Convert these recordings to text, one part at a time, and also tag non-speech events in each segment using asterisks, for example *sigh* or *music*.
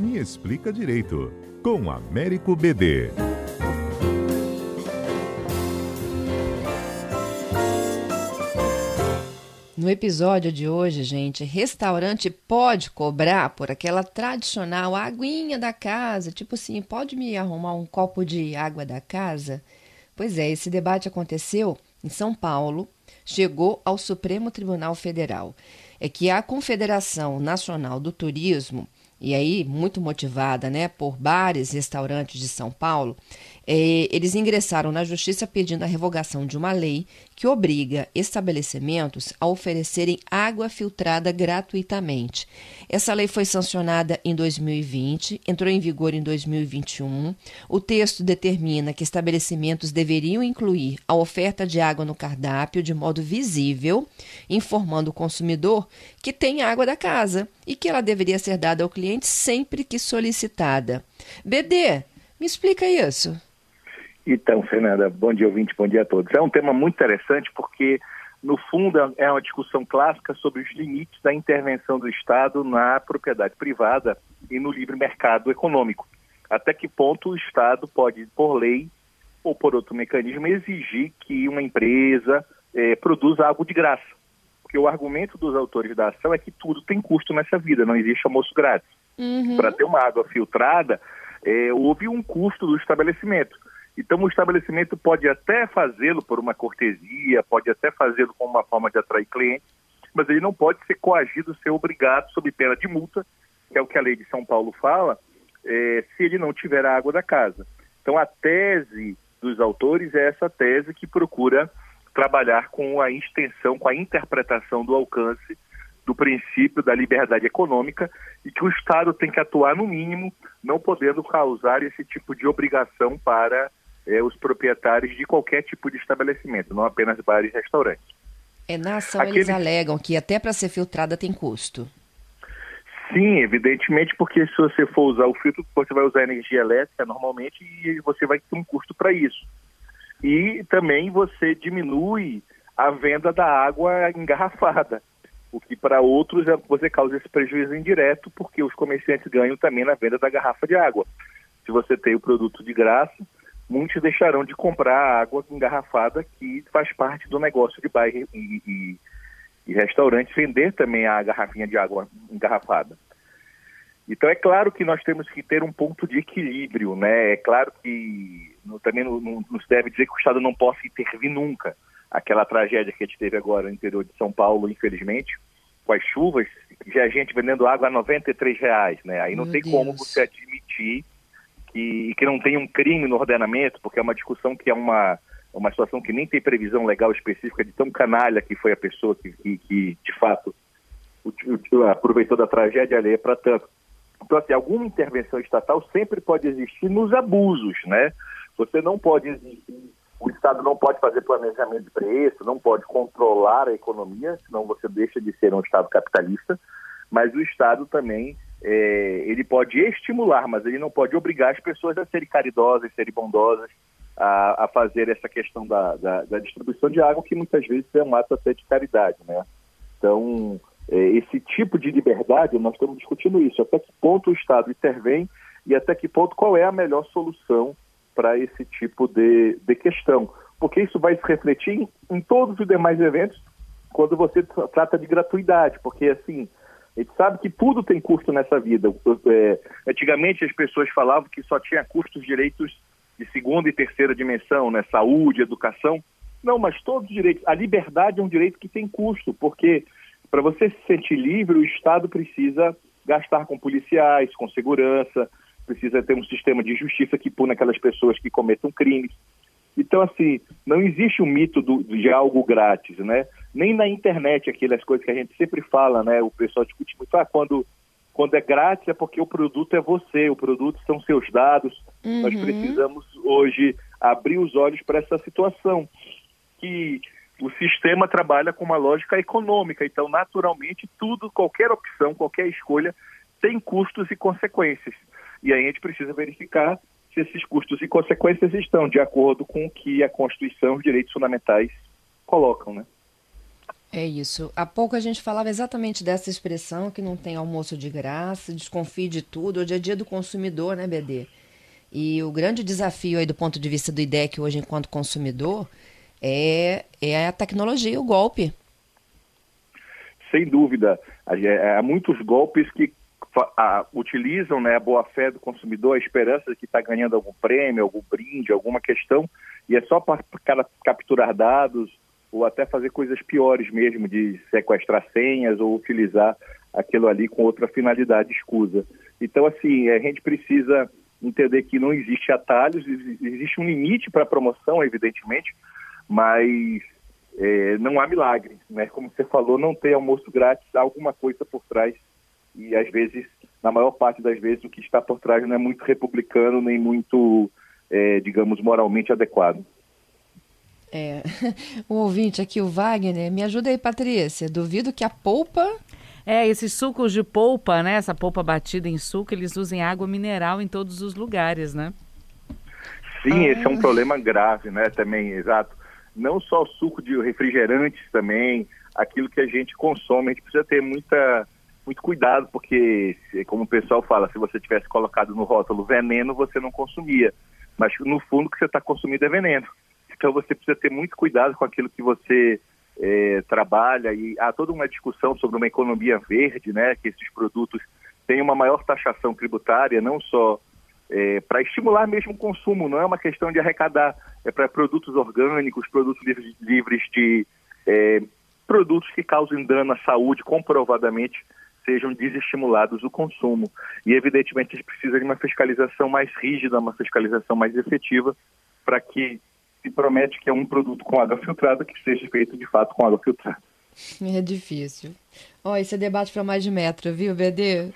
Me Explica Direito, com Américo BD. No episódio de hoje, gente, restaurante pode cobrar por aquela tradicional aguinha da casa, tipo assim, pode me arrumar um copo de água da casa? Pois é, esse debate aconteceu em São Paulo, chegou ao Supremo Tribunal Federal. É que a Confederação Nacional do Turismo e aí muito motivada né, por bares e restaurantes de São Paulo, é, eles ingressaram na justiça pedindo a revogação de uma lei que obriga estabelecimentos a oferecerem água filtrada gratuitamente. Essa lei foi sancionada em 2020, entrou em vigor em 2021. O texto determina que estabelecimentos deveriam incluir a oferta de água no cardápio de modo visível, informando o consumidor que tem água da casa e que ela deveria ser dada ao cliente sempre que solicitada. BD, me explica isso. Então, Fernanda, bom dia ouvinte, bom dia a todos. É um tema muito interessante porque, no fundo, é uma discussão clássica sobre os limites da intervenção do Estado na propriedade privada e no livre mercado econômico. Até que ponto o Estado pode, por lei ou por outro mecanismo, exigir que uma empresa eh, produza algo de graça. Porque o argumento dos autores da ação é que tudo tem custo nessa vida, não existe almoço grátis. Uhum. Para ter uma água filtrada, eh, houve um custo do estabelecimento. Então, o estabelecimento pode até fazê-lo por uma cortesia, pode até fazê-lo como uma forma de atrair clientes, mas ele não pode ser coagido, ser obrigado, sob pena de multa, que é o que a lei de São Paulo fala, é, se ele não tiver a água da casa. Então, a tese dos autores é essa tese que procura trabalhar com a extensão, com a interpretação do alcance do princípio da liberdade econômica e que o Estado tem que atuar no mínimo, não podendo causar esse tipo de obrigação para é, os proprietários de qualquer tipo de estabelecimento, não apenas bares e restaurantes. É, na ação Aquele... eles alegam que até para ser filtrada tem custo. Sim, evidentemente, porque se você for usar o filtro, você vai usar energia elétrica normalmente e você vai ter um custo para isso. E também você diminui a venda da água engarrafada, o que para outros é, você causa esse prejuízo indireto, porque os comerciantes ganham também na venda da garrafa de água. Se você tem o produto de graça, muitos deixarão de comprar água engarrafada, que faz parte do negócio de bar e, e, e restaurante, vender também a garrafinha de água engarrafada. Então é claro que nós temos que ter um ponto de equilíbrio, né? É claro que no, também não, não, não, se deve dizer que o Estado não possa intervir nunca. Aquela tragédia que a gente teve agora no interior de São Paulo, infelizmente, com as chuvas, já a gente vendendo água a 93 reais, né? Aí não Meu tem Deus. como você admitir que, não tem um crime no ordenamento, porque é uma discussão que é uma, uma situação que nem tem previsão legal específica de tão canalha que foi a pessoa que, que, que de fato, aproveitou da tragédia alheia para tanto. Então, assim, alguma intervenção estatal sempre pode existir nos abusos, né? Você não pode existir, o Estado não pode fazer planejamento de preço, não pode controlar a economia, senão você deixa de ser um Estado capitalista, mas o Estado também é, ele pode estimular, mas ele não pode obrigar as pessoas a serem caridosas, serem bondosas, a, a fazer essa questão da, da, da, distribuição de água, que muitas vezes é um ato até de caridade, né? Então, é, esse tipo de liberdade, nós estamos discutindo isso, até que ponto o Estado intervém e até que ponto qual é a melhor solução para esse tipo de, de questão. Porque isso vai se refletir em, em todos os demais eventos quando você trata de gratuidade, porque assim, a gente sabe que tudo tem custo nessa vida. É, antigamente as pessoas falavam que só tinha custos direitos de segunda e terceira dimensão, né? Saúde, educação. Não, mas todos os direitos. A liberdade é um direito que tem custo, porque para você se sentir livre, o Estado precisa gastar com policiais, com segurança, precisa ter um sistema de justiça que pune aquelas pessoas que cometam crimes. Então, assim, não existe um mito do, de algo grátis, né? Nem na internet, aquelas coisas que a gente sempre fala, né? O pessoal discute muito, ah, quando, quando é grátis é porque o produto é você, o produto são seus dados. Uhum. Nós precisamos hoje abrir os olhos para essa situação, que o sistema trabalha com uma lógica econômica, então, naturalmente, tudo, qualquer opção, qualquer escolha, tem custos e consequências. E aí a gente precisa verificar se esses custos e consequências estão de acordo com o que a Constituição e os direitos fundamentais colocam, né? É isso. Há pouco a gente falava exatamente dessa expressão que não tem almoço de graça, desconfie de tudo. Hoje é dia do consumidor, né, BD? E o grande desafio aí do ponto de vista do IDEC hoje enquanto consumidor é, é a tecnologia, o golpe. Sem dúvida. Há muitos golpes que utilizam né, a boa-fé do consumidor, a esperança de que está ganhando algum prêmio, algum brinde, alguma questão, e é só para capturar dados ou até fazer coisas piores mesmo, de sequestrar senhas ou utilizar aquilo ali com outra finalidade escusa. Então, assim, a gente precisa entender que não existe atalhos, existe um limite para a promoção, evidentemente, mas é, não há milagre, né? Como você falou, não tem almoço grátis, há alguma coisa por trás e às vezes, na maior parte das vezes, o que está por trás não é muito republicano nem muito, é, digamos, moralmente adequado. É, o *laughs* ouvinte aqui, o Wagner, me ajuda aí, Patrícia. Duvido que a polpa é, esses sucos de polpa, né? Essa polpa batida em suco, eles usam água mineral em todos os lugares, né? Sim, ah. esse é um problema grave, né? Também, exato. Não só o suco de refrigerantes também, aquilo que a gente consome, a gente precisa ter muita, muito cuidado, porque, como o pessoal fala, se você tivesse colocado no rótulo veneno, você não consumia. Mas, no fundo, o que você está consumindo é veneno. Então, você precisa ter muito cuidado com aquilo que você é, trabalha e há toda uma discussão sobre uma economia verde, né, que esses produtos têm uma maior taxação tributária, não só é, para estimular mesmo o consumo, não é uma questão de arrecadar, é para produtos orgânicos, produtos livres, livres de é, produtos que causem dano à saúde, comprovadamente sejam desestimulados o consumo. E evidentemente a gente precisa de uma fiscalização mais rígida, uma fiscalização mais efetiva, para que se promete que é um produto com água filtrada que seja feito de fato com água filtrada. É difícil. Ó, oh, esse é debate para mais de metro, viu, BD?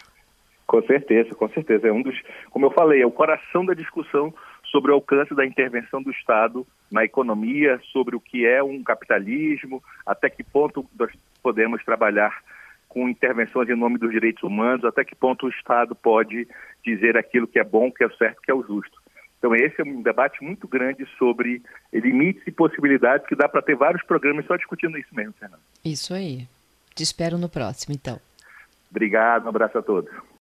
Com certeza, com certeza. É um dos, como eu falei, é o coração da discussão sobre o alcance da intervenção do Estado na economia, sobre o que é um capitalismo, até que ponto nós podemos trabalhar com intervenções em nome dos direitos humanos, até que ponto o Estado pode dizer aquilo que é bom, que é certo, que é o justo. Então, esse é um debate muito grande sobre limites e possibilidades, que dá para ter vários programas só discutindo isso mesmo, Fernando. Isso aí. Te espero no próximo, então. Obrigado, um abraço a todos.